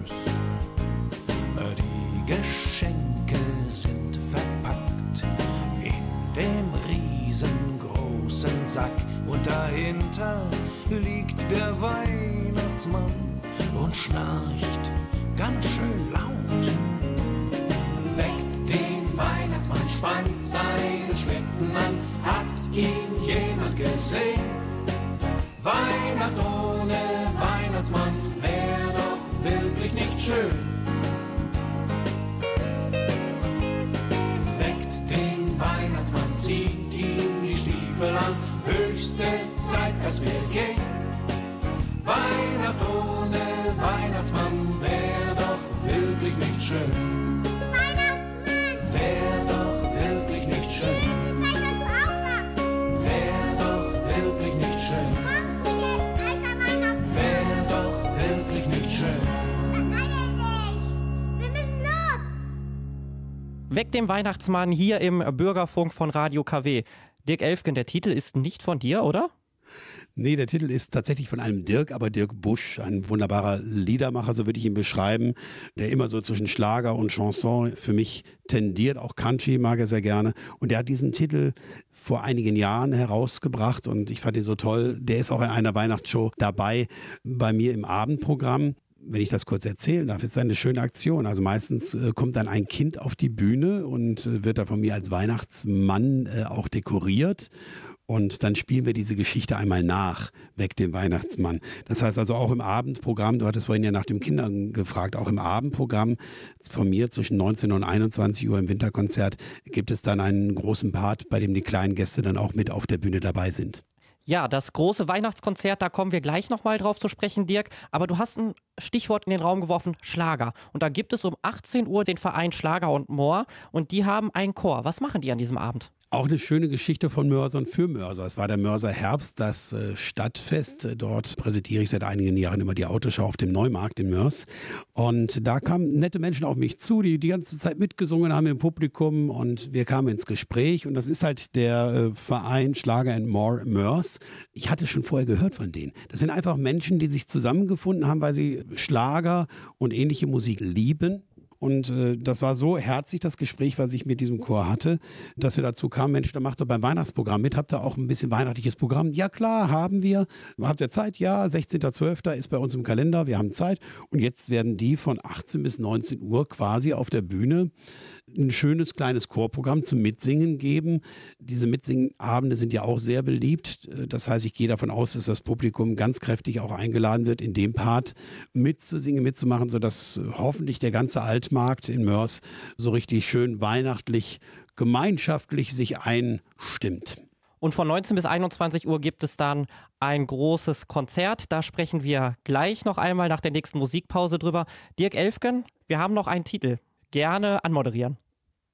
Stiefel an, höchste Zeit, dass wir gehen. Weihnacht ohne Weihnachtsmann wär doch wirklich nicht schön. Wär doch wirklich nicht schön. Wär doch wirklich nicht schön. Wär doch wirklich nicht schön. Weg dem Weihnachtsmann hier im Bürgerfunk von Radio KW. Dirk Elfgen, der Titel ist nicht von dir, oder? Nee, der Titel ist tatsächlich von einem Dirk, aber Dirk Busch, ein wunderbarer Liedermacher, so würde ich ihn beschreiben, der immer so zwischen Schlager und Chanson für mich tendiert. Auch Country mag er sehr gerne. Und der hat diesen Titel vor einigen Jahren herausgebracht und ich fand ihn so toll. Der ist auch in einer Weihnachtsshow dabei bei mir im Abendprogramm wenn ich das kurz erzählen darf, ist eine schöne Aktion. Also meistens äh, kommt dann ein Kind auf die Bühne und äh, wird da von mir als Weihnachtsmann äh, auch dekoriert. Und dann spielen wir diese Geschichte einmal nach, weg dem Weihnachtsmann. Das heißt also auch im Abendprogramm, du hattest vorhin ja nach dem Kindern gefragt, auch im Abendprogramm von mir zwischen 19 und 21 Uhr im Winterkonzert gibt es dann einen großen Part, bei dem die kleinen Gäste dann auch mit auf der Bühne dabei sind. Ja, das große Weihnachtskonzert, da kommen wir gleich nochmal drauf zu sprechen, Dirk. Aber du hast ein Stichwort in den Raum geworfen, Schlager. Und da gibt es um 18 Uhr den Verein Schlager und Moor und die haben einen Chor. Was machen die an diesem Abend? Auch eine schöne Geschichte von Mörsern für Mörser. Es war der Mörser Herbst, das äh, Stadtfest. Dort präsentiere ich seit einigen Jahren immer die Autoschau auf dem Neumarkt in Mörs. Und da kamen nette Menschen auf mich zu, die die ganze Zeit mitgesungen haben im Publikum und wir kamen ins Gespräch. Und das ist halt der äh, Verein Schlager and More Mörs. Ich hatte schon vorher gehört von denen. Das sind einfach Menschen, die sich zusammengefunden haben, weil sie Schlager und ähnliche Musik lieben und äh, das war so herzlich, das Gespräch, was ich mit diesem Chor hatte, dass wir dazu kamen, Mensch, da macht ihr beim Weihnachtsprogramm mit, habt ihr auch ein bisschen weihnachtliches Programm? Ja klar, haben wir. Habt ihr Zeit? Ja, 16.12. ist bei uns im Kalender, wir haben Zeit. Und jetzt werden die von 18 bis 19 Uhr quasi auf der Bühne ein schönes kleines Chorprogramm zum Mitsingen geben. Diese Mitsingenabende sind ja auch sehr beliebt. Das heißt, ich gehe davon aus, dass das Publikum ganz kräftig auch eingeladen wird, in dem Part mitzusingen, mitzumachen, sodass hoffentlich der ganze Altmarkt in Mörs so richtig schön weihnachtlich, gemeinschaftlich sich einstimmt. Und von 19 bis 21 Uhr gibt es dann ein großes Konzert. Da sprechen wir gleich noch einmal nach der nächsten Musikpause drüber. Dirk Elfgen, wir haben noch einen Titel. Gerne anmoderieren.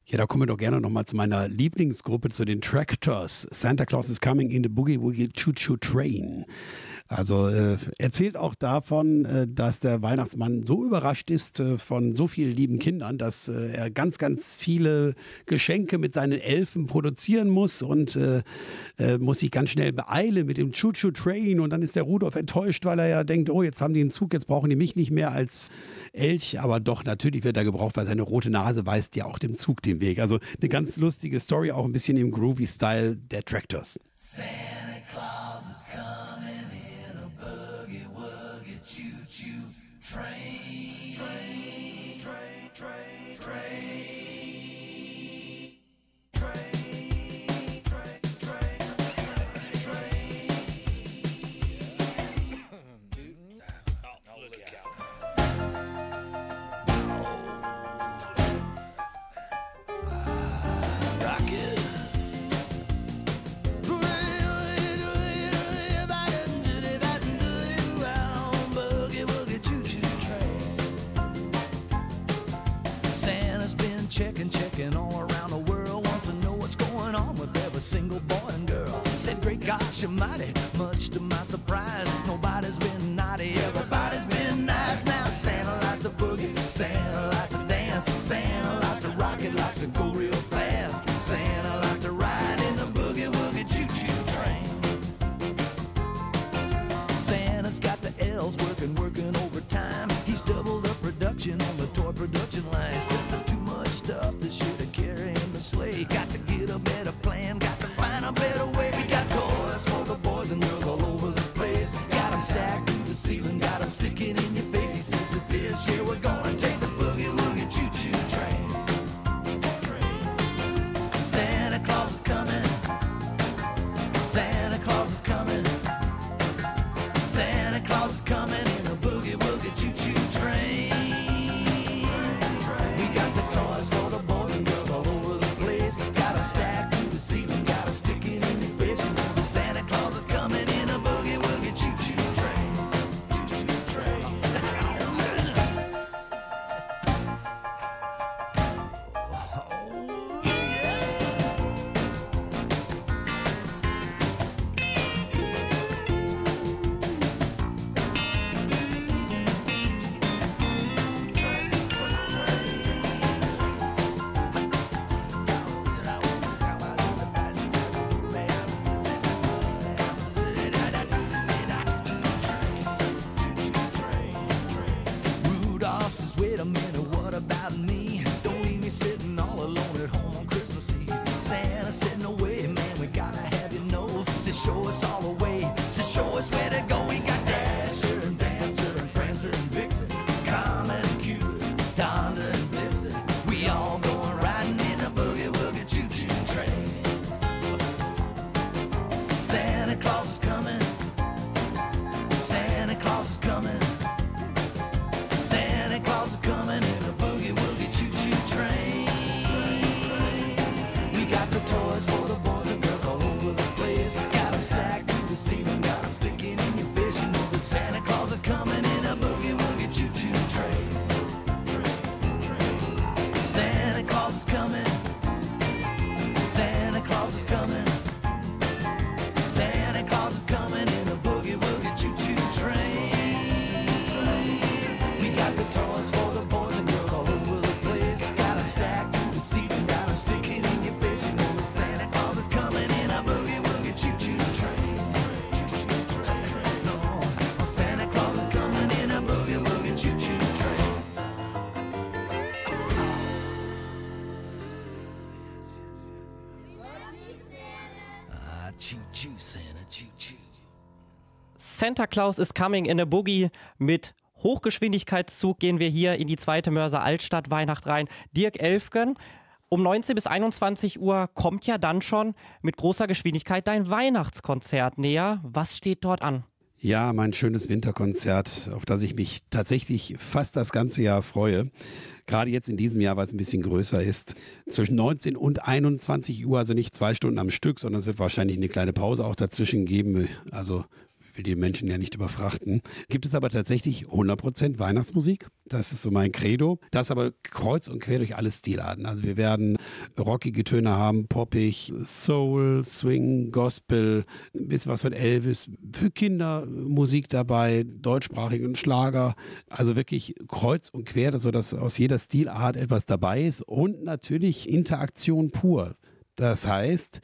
Ja, da kommen wir doch gerne nochmal zu meiner Lieblingsgruppe, zu den Tractors. Santa Claus is coming in the Boogie Woogie Choo Choo Train. Also äh, erzählt auch davon, äh, dass der Weihnachtsmann so überrascht ist äh, von so vielen lieben Kindern, dass äh, er ganz, ganz viele Geschenke mit seinen Elfen produzieren muss und äh, äh, muss sich ganz schnell beeilen mit dem Choo Choo Train. Und dann ist der Rudolf enttäuscht, weil er ja denkt, oh, jetzt haben die einen Zug, jetzt brauchen die mich nicht mehr als Elch. Aber doch, natürlich wird er gebraucht, weil seine rote Nase weist ja auch dem Zug den Weg. Also eine ganz lustige Story, auch ein bisschen im Groovy-Style der Tractors. Santa Claus checking, checking all around the world. Wants to know what's going on with every single boy and girl. Said, great gosh almighty, much to my surprise, nobody's been naughty, everybody's been nice. Now Santa likes to boogie, Santa likes to dance, Santa likes to rock it, likes to go real Santa Claus is coming in a Boogie mit Hochgeschwindigkeitszug gehen wir hier in die zweite Mörser Altstadt Weihnacht rein. Dirk Elfgen, um 19 bis 21 Uhr kommt ja dann schon mit großer Geschwindigkeit dein Weihnachtskonzert näher. Was steht dort an? Ja, mein schönes Winterkonzert, auf das ich mich tatsächlich fast das ganze Jahr freue. Gerade jetzt in diesem Jahr, weil es ein bisschen größer ist. Zwischen 19 und 21 Uhr, also nicht zwei Stunden am Stück, sondern es wird wahrscheinlich eine kleine Pause auch dazwischen geben. Also will die Menschen ja nicht überfrachten. Gibt es aber tatsächlich 100% Weihnachtsmusik. Das ist so mein Credo. Das aber kreuz und quer durch alle Stilarten. Also wir werden rockige Töne haben, poppig, Soul, Swing, Gospel, ein bisschen was von Elvis, für Kinder Musik dabei, deutschsprachigen Schlager. Also wirklich kreuz und quer, sodass aus jeder Stilart etwas dabei ist und natürlich Interaktion pur. Das heißt,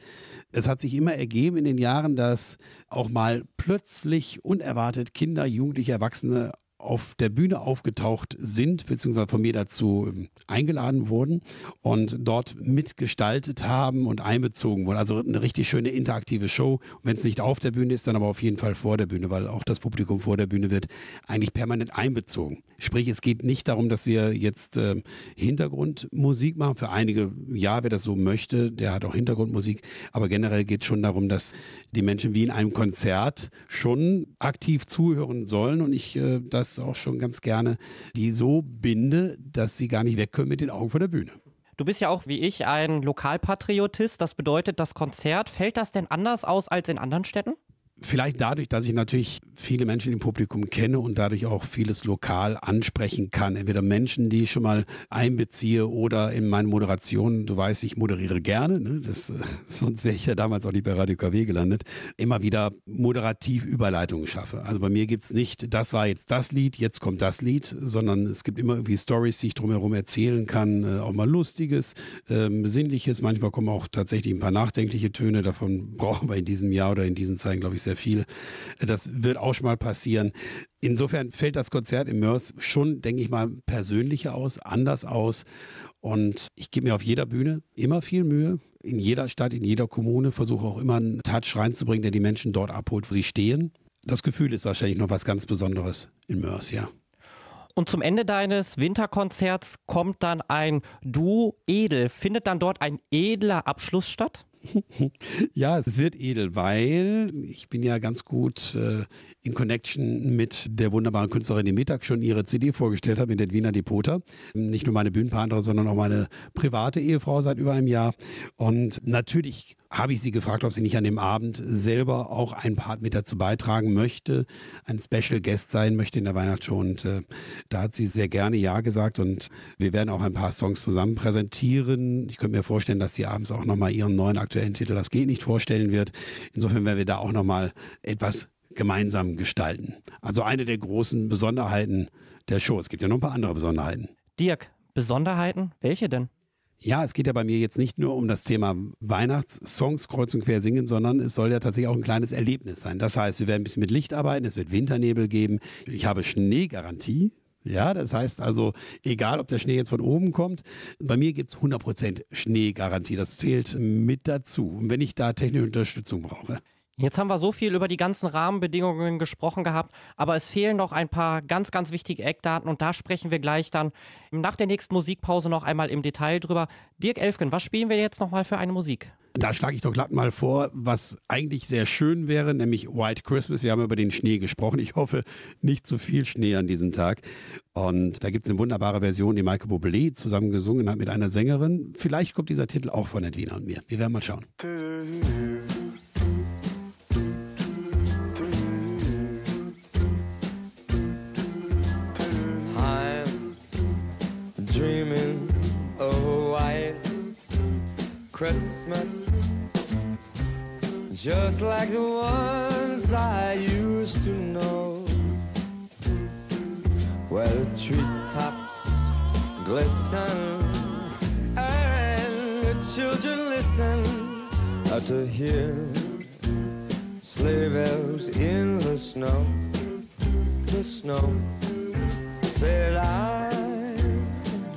es hat sich immer ergeben in den Jahren, dass auch mal plötzlich unerwartet Kinder, Jugendliche, Erwachsene auf der Bühne aufgetaucht sind, beziehungsweise von mir dazu ähm, eingeladen wurden und dort mitgestaltet haben und einbezogen wurden. Also eine richtig schöne interaktive Show. Wenn es nicht auf der Bühne ist, dann aber auf jeden Fall vor der Bühne, weil auch das Publikum vor der Bühne wird eigentlich permanent einbezogen. Sprich, es geht nicht darum, dass wir jetzt äh, Hintergrundmusik machen. Für einige, ja, wer das so möchte, der hat auch Hintergrundmusik. Aber generell geht es schon darum, dass die Menschen wie in einem Konzert schon aktiv zuhören sollen und ich äh, das auch schon ganz gerne die so binde, dass sie gar nicht weg können mit den Augen vor der Bühne. Du bist ja auch wie ich ein Lokalpatriotist. Das bedeutet, das Konzert, fällt das denn anders aus als in anderen Städten? Vielleicht dadurch, dass ich natürlich viele Menschen im Publikum kenne und dadurch auch vieles lokal ansprechen kann. Entweder Menschen, die ich schon mal einbeziehe oder in meinen Moderationen, du weißt, ich moderiere gerne, ne? das, äh, sonst wäre ich ja damals auch nicht bei Radio KW gelandet, immer wieder moderativ Überleitungen schaffe. Also bei mir gibt es nicht, das war jetzt das Lied, jetzt kommt das Lied, sondern es gibt immer irgendwie Stories, die ich drumherum erzählen kann, äh, auch mal Lustiges, äh, Sinnliches, manchmal kommen auch tatsächlich ein paar nachdenkliche Töne, davon brauchen wir in diesem Jahr oder in diesen Zeiten, glaube ich, sehr viel. Das wird auch schon mal passieren. Insofern fällt das Konzert im Mörs schon, denke ich mal, persönlicher aus, anders aus. Und ich gebe mir auf jeder Bühne immer viel Mühe. In jeder Stadt, in jeder Kommune versuche auch immer einen Touch reinzubringen, der die Menschen dort abholt, wo sie stehen. Das Gefühl ist wahrscheinlich noch was ganz Besonderes in Mörs, ja. Und zum Ende deines Winterkonzerts kommt dann ein Duo Edel. Findet dann dort ein edler Abschluss statt? ja, es wird edel, weil ich bin ja ganz gut äh, in Connection mit der wunderbaren Künstlerin, die Mittag schon ihre CD vorgestellt hat, mit den Wiener Depota. Nicht nur meine Bühnenpartnerin, sondern auch meine private Ehefrau seit über einem Jahr. Und natürlich habe ich sie gefragt, ob sie nicht an dem Abend selber auch ein Part mit dazu beitragen möchte, ein Special Guest sein möchte in der Weihnachtsshow. Und äh, da hat sie sehr gerne Ja gesagt. Und wir werden auch ein paar Songs zusammen präsentieren. Ich könnte mir vorstellen, dass sie abends auch nochmal ihren neuen aktuellen Titel Das geht nicht vorstellen wird. Insofern werden wir da auch nochmal etwas gemeinsam gestalten. Also eine der großen Besonderheiten der Show. Es gibt ja noch ein paar andere Besonderheiten. Dirk, Besonderheiten? Welche denn? Ja, es geht ja bei mir jetzt nicht nur um das Thema Weihnachtssongs kreuz und quer singen, sondern es soll ja tatsächlich auch ein kleines Erlebnis sein. Das heißt, wir werden ein bisschen mit Licht arbeiten, es wird Winternebel geben. Ich habe Schneegarantie. Ja, das heißt also, egal ob der Schnee jetzt von oben kommt, bei mir gibt es 100% Schneegarantie. Das zählt mit dazu, wenn ich da technische Unterstützung brauche. Jetzt haben wir so viel über die ganzen Rahmenbedingungen gesprochen gehabt, aber es fehlen noch ein paar ganz, ganz wichtige Eckdaten und da sprechen wir gleich dann nach der nächsten Musikpause noch einmal im Detail drüber. Dirk Elfgen, was spielen wir jetzt nochmal für eine Musik? Da schlage ich doch glatt mal vor, was eigentlich sehr schön wäre, nämlich White Christmas. Wir haben über den Schnee gesprochen. Ich hoffe, nicht zu viel Schnee an diesem Tag. Und da gibt es eine wunderbare Version, die Michael Bublé zusammen gesungen hat mit einer Sängerin. Vielleicht kommt dieser Titel auch von Edwina und mir. Wir werden mal schauen. Dreaming. Of a white Christmas, just like the ones I used to know, where the treetops glisten and the children listen out to hear sleigh bells in the snow, the snow. Said I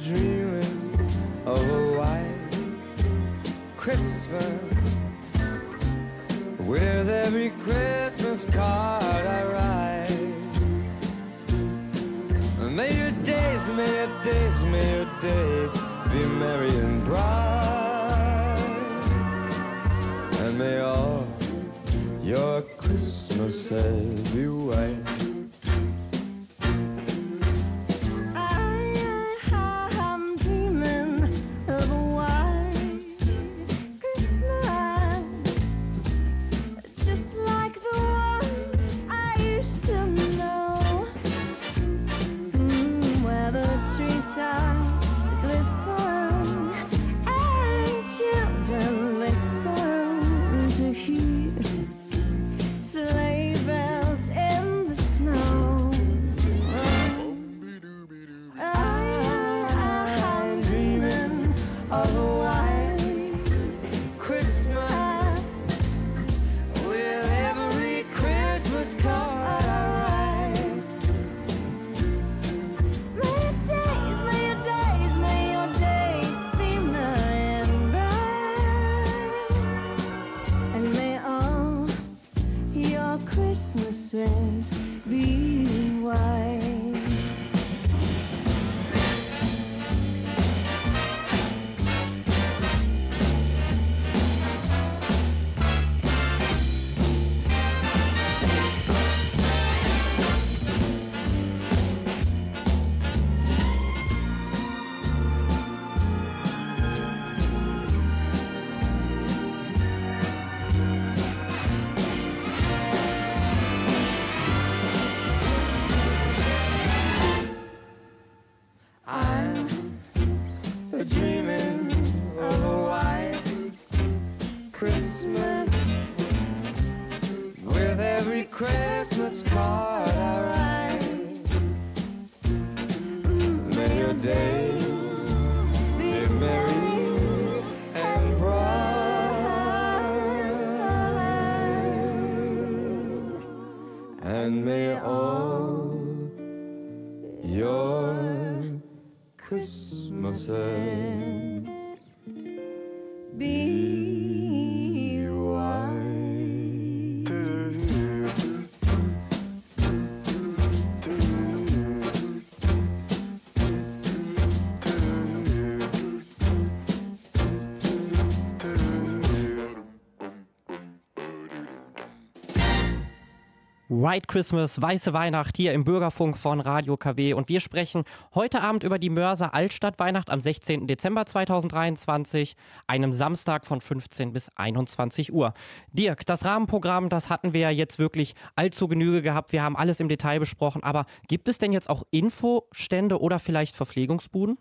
dreaming of a white Christmas with every Christmas card I write. May your days, may your days, may your days be merry and bright, and may all your Christmases be white. closer. White Christmas, weiße Weihnacht hier im Bürgerfunk von Radio KW und wir sprechen heute Abend über die Mörser Altstadtweihnacht am 16. Dezember 2023, einem Samstag von 15 bis 21 Uhr. Dirk, das Rahmenprogramm, das hatten wir ja jetzt wirklich allzu Genüge gehabt. Wir haben alles im Detail besprochen, aber gibt es denn jetzt auch Infostände oder vielleicht Verpflegungsbuden?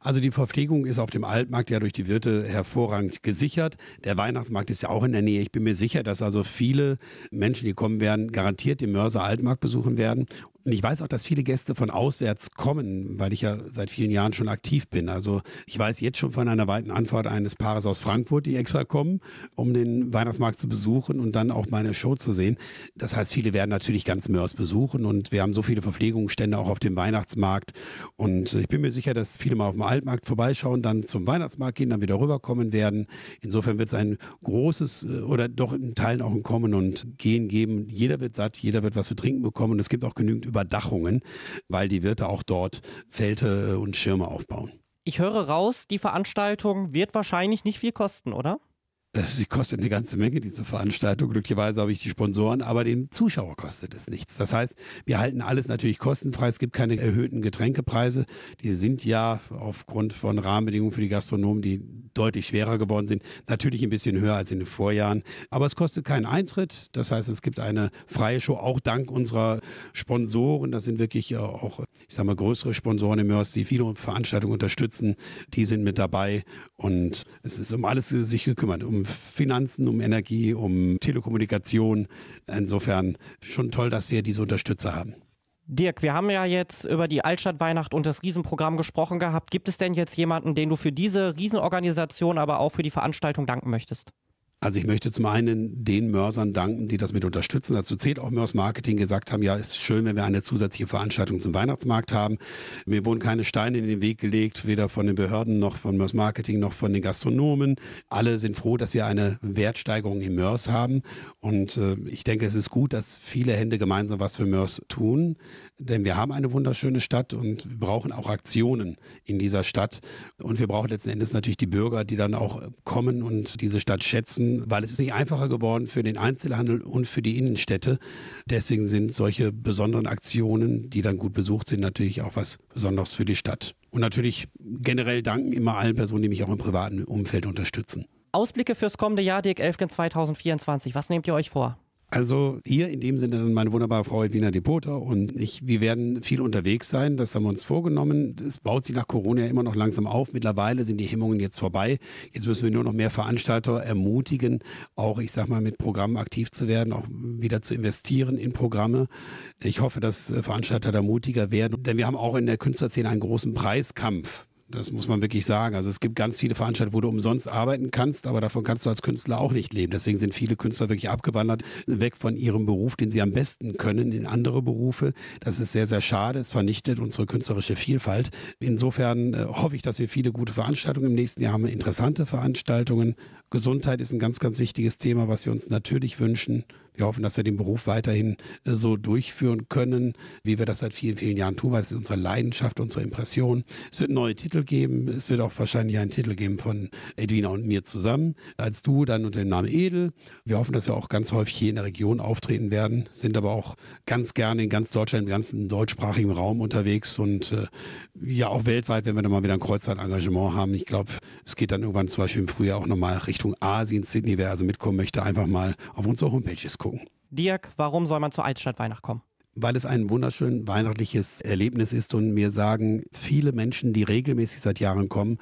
Also die Verpflegung ist auf dem Altmarkt ja durch die Wirte hervorragend gesichert. Der Weihnachtsmarkt ist ja auch in der Nähe. Ich bin mir sicher, dass also viele Menschen, die kommen werden, garantiert den Mörser Altmarkt besuchen werden. Und ich weiß auch, dass viele Gäste von auswärts kommen, weil ich ja seit vielen Jahren schon aktiv bin. Also ich weiß jetzt schon von einer weiten Antwort eines Paares aus Frankfurt, die extra kommen, um den Weihnachtsmarkt zu besuchen und dann auch meine Show zu sehen. Das heißt, viele werden natürlich ganz Mörs besuchen und wir haben so viele Verpflegungsstände auch auf dem Weihnachtsmarkt. Und ich bin mir sicher, dass viele mal auf dem Altmarkt vorbeischauen, dann zum Weihnachtsmarkt gehen, dann wieder rüberkommen werden. Insofern wird es ein großes äh, oder doch in Teilen auch ein Kommen und Gehen geben. Jeder wird satt, jeder wird was zu trinken bekommen und es gibt auch genügend Überdachungen, weil die Wirte auch dort Zelte äh, und Schirme aufbauen. Ich höre raus, die Veranstaltung wird wahrscheinlich nicht viel kosten, oder? Äh, Sie kostet eine ganze Menge, diese Veranstaltung. Glücklicherweise habe ich die Sponsoren, aber den Zuschauer kostet es nichts. Das heißt, wir halten alles natürlich kostenfrei. Es gibt keine erhöhten Getränkepreise. Die sind ja aufgrund von Rahmenbedingungen für die Gastronomen, die deutlich schwerer geworden sind, natürlich ein bisschen höher als in den Vorjahren. Aber es kostet keinen Eintritt. Das heißt, es gibt eine freie Show, auch dank unserer Sponsoren. Das sind wirklich äh, auch, ich sage mal, größere Sponsoren im Mörs, die viele Veranstaltungen unterstützen. Die sind mit dabei und es ist um alles sich gekümmert. Um Finanzen, um Energie, um Telekommunikation. Insofern schon toll, dass wir diese Unterstützer haben. Dirk, wir haben ja jetzt über die Altstadtweihnacht und das Riesenprogramm gesprochen gehabt. Gibt es denn jetzt jemanden, den du für diese Riesenorganisation, aber auch für die Veranstaltung danken möchtest? Also ich möchte zum einen den Mörsern danken, die das mit unterstützen. Dazu zählt auch Mörs Marketing gesagt haben, ja, ist schön, wenn wir eine zusätzliche Veranstaltung zum Weihnachtsmarkt haben. Mir wurden keine Steine in den Weg gelegt, weder von den Behörden noch von Mörs Marketing noch von den Gastronomen. Alle sind froh, dass wir eine Wertsteigerung im Mörs haben. Und äh, ich denke, es ist gut, dass viele Hände gemeinsam was für Mörs tun. Denn wir haben eine wunderschöne Stadt und wir brauchen auch Aktionen in dieser Stadt. Und wir brauchen letzten Endes natürlich die Bürger, die dann auch kommen und diese Stadt schätzen, weil es ist nicht einfacher geworden für den Einzelhandel und für die Innenstädte. Deswegen sind solche besonderen Aktionen, die dann gut besucht sind, natürlich auch was Besonderes für die Stadt. Und natürlich generell danken immer allen Personen, die mich auch im privaten Umfeld unterstützen. Ausblicke fürs kommende Jahr, Dirk Elfgen 2024. Was nehmt ihr euch vor? Also ihr in dem Sinne dann meine wunderbare Frau Edwina Depoter und ich, wir werden viel unterwegs sein, das haben wir uns vorgenommen. Es baut sich nach Corona immer noch langsam auf. Mittlerweile sind die Hemmungen jetzt vorbei. Jetzt müssen wir nur noch mehr Veranstalter ermutigen, auch ich sag mal mit Programmen aktiv zu werden, auch wieder zu investieren in Programme. Ich hoffe, dass Veranstalter da mutiger werden, denn wir haben auch in der Künstlerszene einen großen Preiskampf. Das muss man wirklich sagen. Also es gibt ganz viele Veranstaltungen, wo du umsonst arbeiten kannst, aber davon kannst du als Künstler auch nicht leben. Deswegen sind viele Künstler wirklich abgewandert, weg von ihrem Beruf, den sie am besten können, in andere Berufe. Das ist sehr, sehr schade. Es vernichtet unsere künstlerische Vielfalt. Insofern äh, hoffe ich, dass wir viele gute Veranstaltungen im nächsten Jahr haben, interessante Veranstaltungen. Gesundheit ist ein ganz, ganz wichtiges Thema, was wir uns natürlich wünschen. Wir hoffen, dass wir den Beruf weiterhin äh, so durchführen können, wie wir das seit vielen, vielen Jahren tun, weil es ist unsere Leidenschaft, unsere Impression. Es wird neue Titel geben. Es wird auch wahrscheinlich einen Titel geben von Edwina und mir zusammen, als du dann unter dem Namen Edel. Wir hoffen, dass wir auch ganz häufig hier in der Region auftreten werden, sind aber auch ganz gerne in ganz Deutschland, im ganzen deutschsprachigen Raum unterwegs und äh, ja auch weltweit, wenn wir dann mal wieder ein Kreuzfahrtengagement haben. Ich glaube, es geht dann irgendwann zum Beispiel im Frühjahr auch nochmal Richtung Asien, Sydney. Wer also mitkommen möchte, einfach mal auf unsere Homepages gucken. Dirk, warum soll man zur Altstadt Weihnacht kommen? weil es ein wunderschön weihnachtliches Erlebnis ist und mir sagen viele Menschen, die regelmäßig seit Jahren kommen,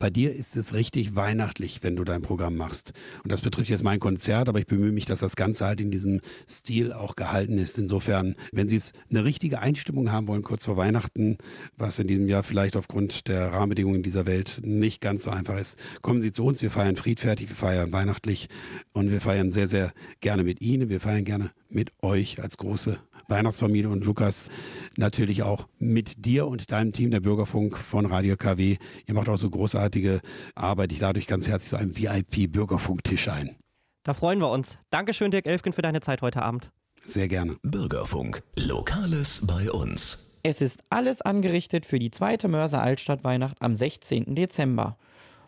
bei dir ist es richtig weihnachtlich, wenn du dein Programm machst. Und das betrifft jetzt mein Konzert, aber ich bemühe mich, dass das Ganze halt in diesem Stil auch gehalten ist. Insofern, wenn Sie es eine richtige Einstimmung haben wollen, kurz vor Weihnachten, was in diesem Jahr vielleicht aufgrund der Rahmenbedingungen dieser Welt nicht ganz so einfach ist, kommen Sie zu uns. Wir feiern friedfertig, wir feiern weihnachtlich und wir feiern sehr, sehr gerne mit Ihnen. Wir feiern gerne mit euch als große Weihnachtsfamilie und Lukas natürlich auch mit dir und deinem Team der Bürgerfunk von Radio KW. Ihr macht auch so großartige Arbeit. Ich lade euch ganz herzlich zu einem VIP-Bürgerfunktisch ein. Da freuen wir uns. Dankeschön, Dirk Elfgen, für deine Zeit heute Abend. Sehr gerne. Bürgerfunk, Lokales bei uns. Es ist alles angerichtet für die zweite Mörser Altstadt Weihnacht am 16. Dezember.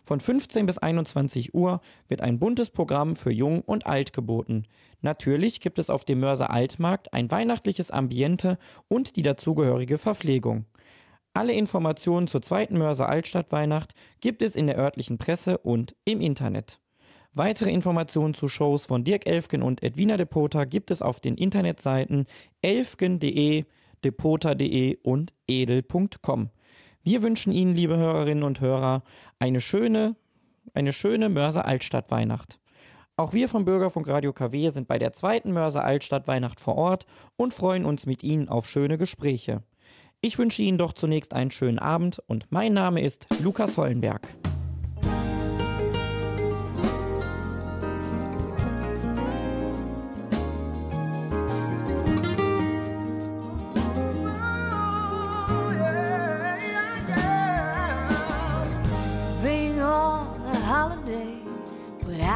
Von 15 bis 21 Uhr wird ein buntes Programm für Jung und Alt geboten. Natürlich gibt es auf dem Mörser Altmarkt ein weihnachtliches Ambiente und die dazugehörige Verpflegung. Alle Informationen zur zweiten Mörser Altstadt Weihnacht gibt es in der örtlichen Presse und im Internet. Weitere Informationen zu Shows von Dirk Elfgen und Edwina Depota gibt es auf den Internetseiten elfgen.de, depota.de und edel.com. Wir wünschen Ihnen, liebe Hörerinnen und Hörer, eine schöne, eine schöne Mörser Altstadt Weihnacht. Auch wir vom Bürgerfunk Radio KW sind bei der zweiten Mörser Altstadt Weihnacht vor Ort und freuen uns mit Ihnen auf schöne Gespräche. Ich wünsche Ihnen doch zunächst einen schönen Abend und mein Name ist Lukas Hollenberg.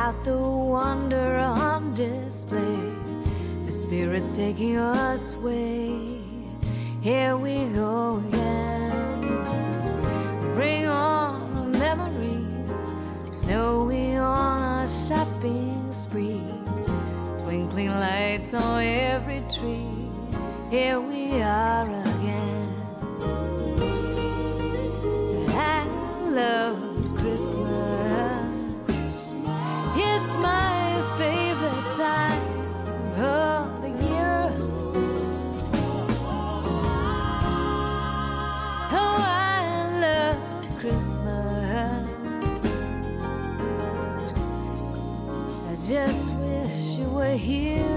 Without the wonder on display. The spirit's taking us away. Here we go again. Bring on the memories, snowy on our shopping sprees. Twinkling lights on every tree. Here we are again. I love Christmas. The year. Oh, I love Christmas. I just wish you were here.